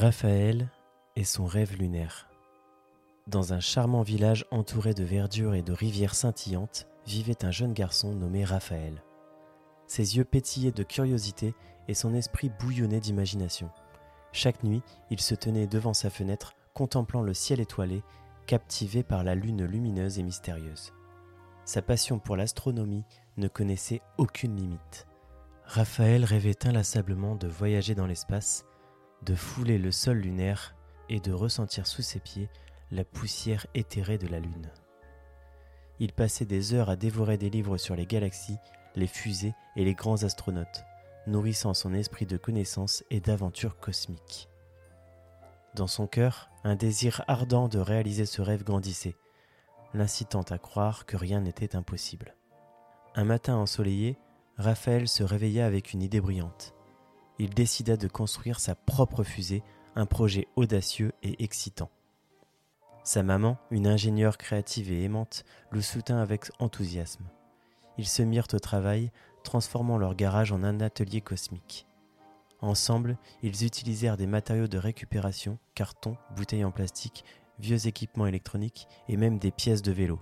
Raphaël et son rêve lunaire. Dans un charmant village entouré de verdure et de rivières scintillantes, vivait un jeune garçon nommé Raphaël. Ses yeux pétillaient de curiosité et son esprit bouillonnait d'imagination. Chaque nuit, il se tenait devant sa fenêtre, contemplant le ciel étoilé, captivé par la lune lumineuse et mystérieuse. Sa passion pour l'astronomie ne connaissait aucune limite. Raphaël rêvait inlassablement de voyager dans l'espace, de fouler le sol lunaire et de ressentir sous ses pieds la poussière éthérée de la Lune. Il passait des heures à dévorer des livres sur les galaxies, les fusées et les grands astronautes, nourrissant son esprit de connaissances et d'aventures cosmiques. Dans son cœur, un désir ardent de réaliser ce rêve grandissait, l'incitant à croire que rien n'était impossible. Un matin ensoleillé, Raphaël se réveilla avec une idée brillante il décida de construire sa propre fusée, un projet audacieux et excitant. Sa maman, une ingénieure créative et aimante, le soutint avec enthousiasme. Ils se mirent au travail, transformant leur garage en un atelier cosmique. Ensemble, ils utilisèrent des matériaux de récupération, carton, bouteilles en plastique, vieux équipements électroniques et même des pièces de vélo.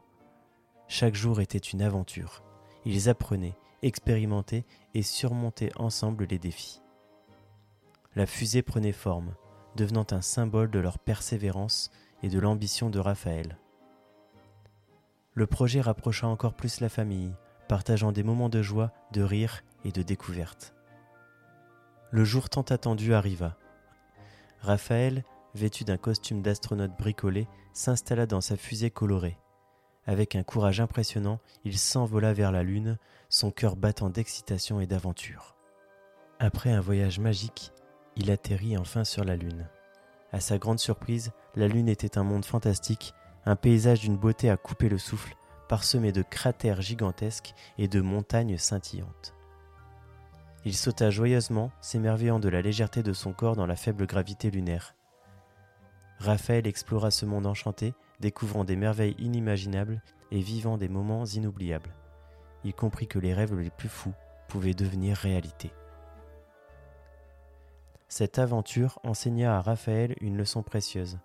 Chaque jour était une aventure. Ils apprenaient, expérimentaient et surmontaient ensemble les défis la fusée prenait forme, devenant un symbole de leur persévérance et de l'ambition de Raphaël. Le projet rapprocha encore plus la famille, partageant des moments de joie, de rire et de découverte. Le jour tant attendu arriva. Raphaël, vêtu d'un costume d'astronaute bricolé, s'installa dans sa fusée colorée. Avec un courage impressionnant, il s'envola vers la Lune, son cœur battant d'excitation et d'aventure. Après un voyage magique, il atterrit enfin sur la Lune. À sa grande surprise, la Lune était un monde fantastique, un paysage d'une beauté à couper le souffle, parsemé de cratères gigantesques et de montagnes scintillantes. Il sauta joyeusement, s'émerveillant de la légèreté de son corps dans la faible gravité lunaire. Raphaël explora ce monde enchanté, découvrant des merveilles inimaginables et vivant des moments inoubliables. Il comprit que les rêves les plus fous pouvaient devenir réalité. Cette aventure enseigna à Raphaël une leçon précieuse.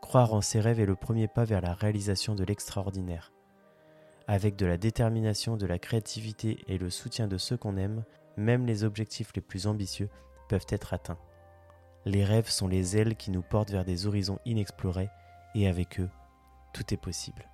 Croire en ses rêves est le premier pas vers la réalisation de l'extraordinaire. Avec de la détermination, de la créativité et le soutien de ceux qu'on aime, même les objectifs les plus ambitieux peuvent être atteints. Les rêves sont les ailes qui nous portent vers des horizons inexplorés et avec eux, tout est possible.